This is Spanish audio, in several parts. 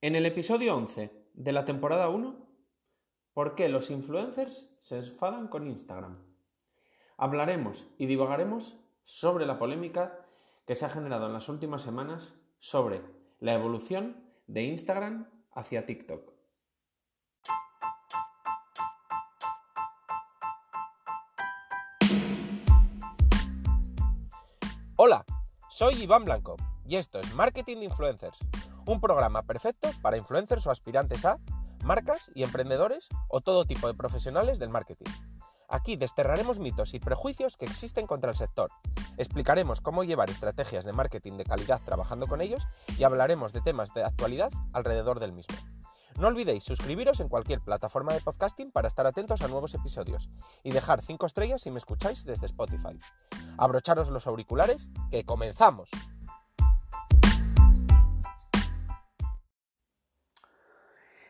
En el episodio 11 de la temporada 1, ¿por qué los influencers se enfadan con Instagram? Hablaremos y divagaremos sobre la polémica que se ha generado en las últimas semanas sobre la evolución de Instagram hacia TikTok. Hola, soy Iván Blanco y esto es Marketing de Influencers, un programa perfecto para influencers o aspirantes a marcas y emprendedores o todo tipo de profesionales del marketing. Aquí desterraremos mitos y prejuicios que existen contra el sector, explicaremos cómo llevar estrategias de marketing de calidad trabajando con ellos y hablaremos de temas de actualidad alrededor del mismo. No olvidéis suscribiros en cualquier plataforma de podcasting para estar atentos a nuevos episodios y dejar 5 estrellas si me escucháis desde Spotify. Abrocharos los auriculares, que comenzamos.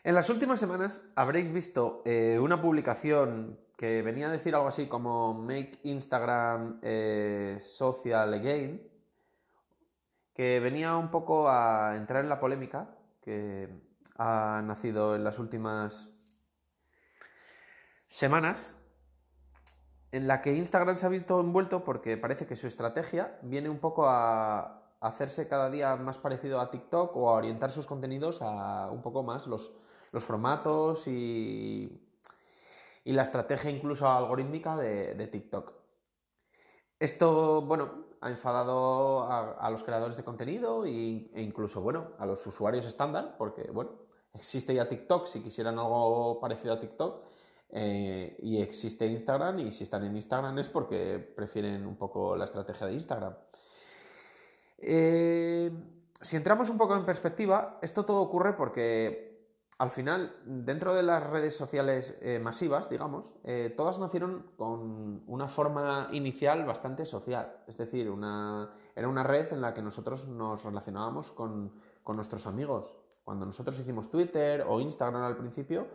En las últimas semanas habréis visto eh, una publicación que venía a decir algo así como Make Instagram eh, Social Again, que venía un poco a entrar en la polémica que ha nacido en las últimas semanas, en la que Instagram se ha visto envuelto porque parece que su estrategia viene un poco a hacerse cada día más parecido a TikTok o a orientar sus contenidos a un poco más los los formatos y, la estrategia incluso algorítmica de, TikTok. Esto, bueno, ha enfadado a, los creadores de contenido e, incluso, bueno, a los usuarios estándar, porque, bueno, existe ya TikTok si quisieran algo parecido a TikTok eh, y existe Instagram y si están en Instagram es porque prefieren un poco la estrategia de Instagram. Eh, si entramos un poco en perspectiva, esto todo ocurre porque al final, dentro de las redes sociales eh, masivas, digamos, eh, todas nacieron con una forma inicial bastante social. Es decir, era una red en la que nosotros nos relacionábamos con, nuestros amigos. Cuando nosotros hicimos Twitter o Instagram al principio,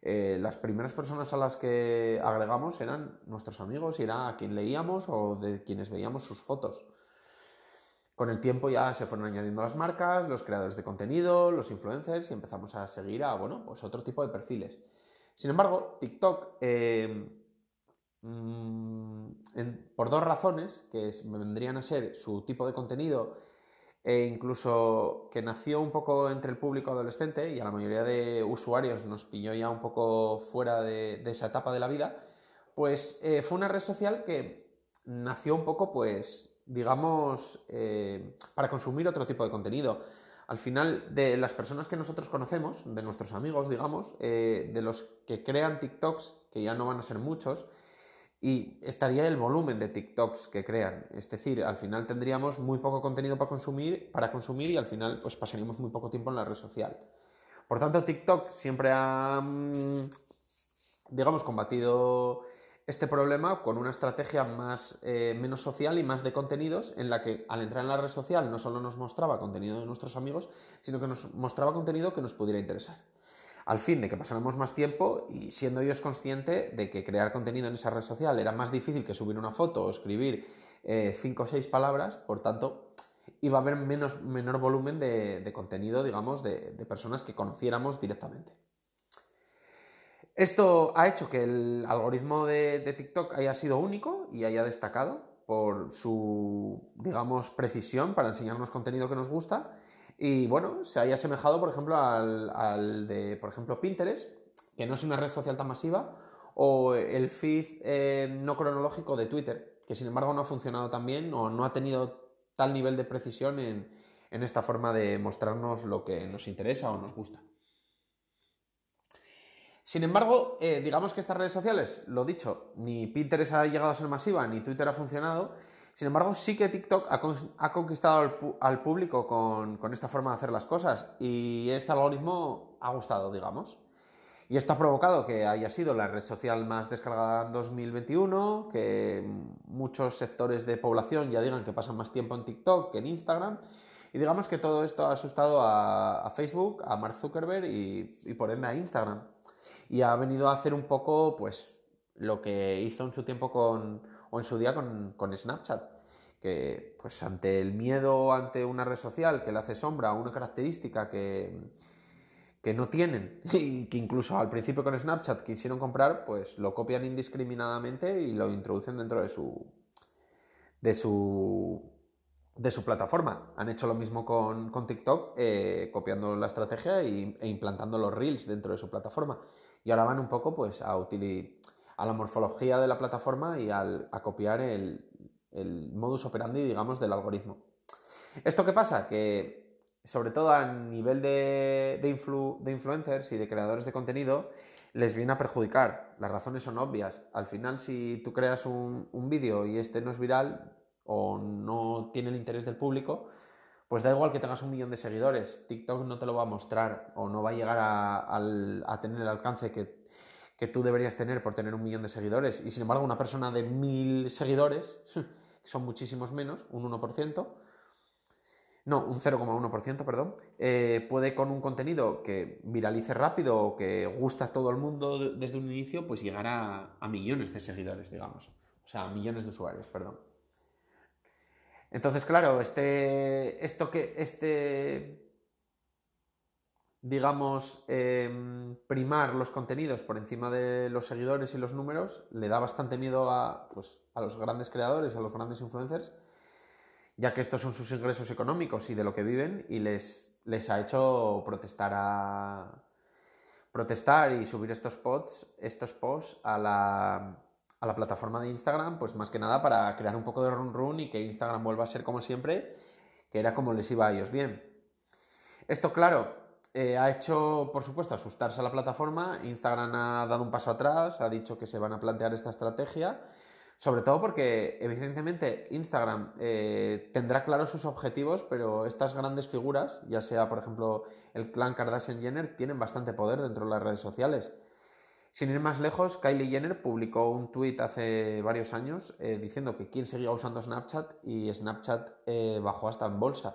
eh, las primeras personas a las que agregamos eran nuestros amigos y era a quien leíamos o de quienes veíamos sus fotos. Con el tiempo ya se fueron añadiendo las marcas, los creadores de contenido, los influencers y empezamos a seguir a, bueno, pues otro tipo de perfiles. Sin embargo, TikTok, eh, mm, por dos razones, que vendrían a ser su tipo de contenido e incluso que nació un poco entre el público adolescente y a la mayoría de usuarios nos pilló ya un poco fuera de, esa etapa de la vida, pues eh, fue una red social que nació un poco pues digamos, eh, para consumir otro tipo de contenido. Al final, de las personas que nosotros conocemos, de nuestros amigos, digamos, eh, de los que crean TikToks, que ya no van a ser muchos, y estaría el volumen de TikToks que crean. Es decir, al final tendríamos muy poco contenido para consumir, para consumir y al final pues pasaríamos muy poco tiempo en la red social. Por tanto, TikTok siempre ha, mm, digamos, combatido este problema con una estrategia más, eh, menos social y más de contenidos, en la que al entrar en la red social no solo nos mostraba contenido de nuestros amigos, sino que nos mostraba contenido que nos pudiera interesar. Al fin de que pasáramos más tiempo y siendo ellos consciente de que crear contenido en esa red social era más difícil que subir una foto o escribir eh, cinco o seis palabras, por tanto, iba a haber menos, menor volumen de, contenido, digamos, de personas que conociéramos directamente. Esto ha hecho que el algoritmo de, TikTok haya sido único y haya destacado por su, digamos, precisión para enseñarnos contenido que nos gusta y, bueno, se haya asemejado, por ejemplo, al, de, por ejemplo, Pinterest, que no es una red social tan masiva, o el feed eh, no cronológico de Twitter, que sin embargo no ha funcionado tan bien o no ha tenido tal nivel de precisión en esta forma de mostrarnos lo que nos interesa o nos gusta. Sin embargo, eh, digamos que estas redes sociales, lo dicho, ni Pinterest ha llegado a ser masiva, ni Twitter ha funcionado. Sin embargo, sí que TikTok ha, conquistado al, público con, esta forma de hacer las cosas y este algoritmo ha gustado, digamos. Y esto ha provocado que haya sido la red social más descargada en 2021, que muchos sectores de población ya digan que pasan más tiempo en TikTok que en Instagram. Y digamos que todo esto ha asustado a, Facebook, a Mark Zuckerberg y, y por ende a Instagram y ha venido a hacer un poco pues lo que hizo en su tiempo con, o en su día con, con Snapchat, que pues ante el miedo ante una red social que le hace sombra una característica que, que no tienen y que incluso al principio con Snapchat quisieron comprar, pues lo copian indiscriminadamente y lo introducen dentro de su de su de su plataforma. Han hecho lo mismo con, con TikTok, eh, copiando la estrategia e implantando los reels dentro de su plataforma. Y ahora van un poco pues, a, a la morfología de la plataforma y a copiar el, el modus operandi, digamos, del algoritmo. ¿Esto qué pasa? Que sobre todo a nivel de, de, influencers y de creadores de contenido, les viene a perjudicar. Las razones son obvias. Al final, si tú creas un, un vídeo y este no es viral o no tiene el interés del público, pues da igual que tengas un millón de seguidores. TikTok no te lo va a mostrar o no va a llegar a, tener el alcance que, tú deberías tener por tener un millón de seguidores. Y sin embargo, una persona de mil seguidores, que son muchísimos menos, un 1%, no, un 0,1%, perdón, eh, puede con un contenido que viralice rápido o que gusta a todo el mundo desde un inicio, pues llegar a, millones de seguidores, digamos. O sea, a millones de usuarios, perdón. Entonces, claro, este, esto que, este, digamos, em, primar los contenidos por encima de los seguidores y los números, le da bastante miedo a, pues, a los grandes creadores, a los grandes influencers, ya que estos son sus ingresos económicos y de lo que viven y les, les ha hecho protestar a protestar y subir estos posts, estos posts a la, a la plataforma de Instagram, pues más que nada para crear un poco de run run y que Instagram vuelva a ser como siempre, que era como les iba a ellos bien. Esto, claro, eh, ha hecho, por supuesto, asustarse a la plataforma. Instagram ha dado un paso atrás, ha dicho que se van a plantear esta estrategia sobre todo porque, evidentemente, Instagram eh, tendrá claros sus objetivos, pero estas grandes figuras, ya sea, por ejemplo, el clan Kardashian-Jenner, tienen bastante poder dentro de las redes sociales. Sin ir más lejos, Kylie Jenner publicó un tuit hace varios años eh, diciendo que quién seguía usando Snapchat y Snapchat eh, bajó hasta en bolsa,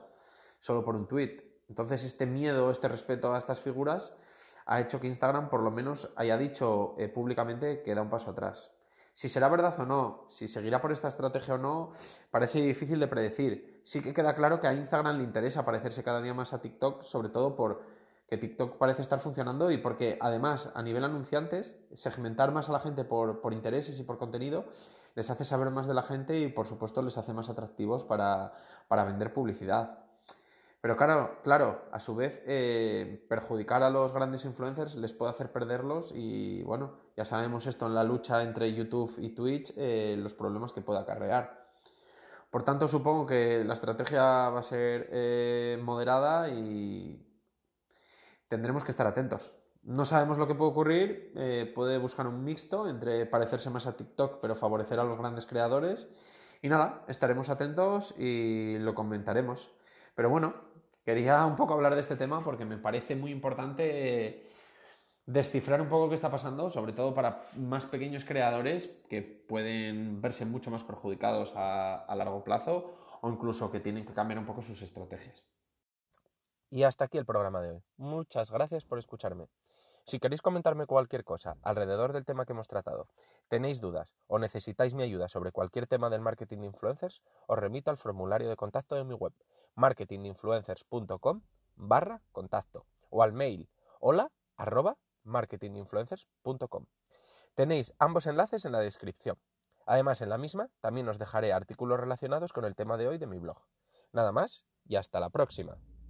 solo por un tuit. Entonces, este miedo, este respeto a estas figuras ha hecho que Instagram por lo menos haya dicho públicamente que da un paso atrás. Si será verdad o no, si seguirá por esta estrategia o no, parece difícil de predecir. Sí que queda claro que a Instagram le interesa parecerse cada día más a TikTok, sobre todo por que TikTok parece estar funcionando y porque además a nivel anunciantes, segmentar más a la gente por, intereses y por contenido les hace saber más de la gente y por supuesto les hace más atractivos para, para vender publicidad. Pero claro, claro, a su vez, eh, perjudicar a los grandes influencers les puede hacer perderlos y bueno, ya sabemos esto en la lucha entre YouTube y Twitch, eh, los problemas que puede acarrear. Por tanto, supongo que la estrategia va a ser eh, moderada y tendremos que estar atentos. No sabemos lo que puede ocurrir, puede buscar un mixto entre parecerse más a TikTok pero favorecer a los grandes creadores. Y nada, estaremos atentos y lo comentaremos. Pero bueno, Quería un poco hablar de este tema porque me parece muy importante descifrar un poco qué está pasando, sobre todo para más pequeños creadores que pueden verse mucho más perjudicados a, largo plazo o incluso que tienen que cambiar un poco sus estrategias. Y hasta aquí el programa de hoy. Muchas gracias por escucharme. Si queréis comentarme cualquier cosa alrededor del tema que hemos tratado, tenéis dudas o necesitáis mi ayuda sobre cualquier tema del marketing de influencers, os remito al formulario de contacto de mi web marketinginfluencers.com barra contacto o al mail hola arroba marketinginfluencers.com. Tenéis ambos enlaces en la descripción. Además, en la misma también os dejaré artículos relacionados con el tema de hoy de mi blog. Nada más y hasta la próxima.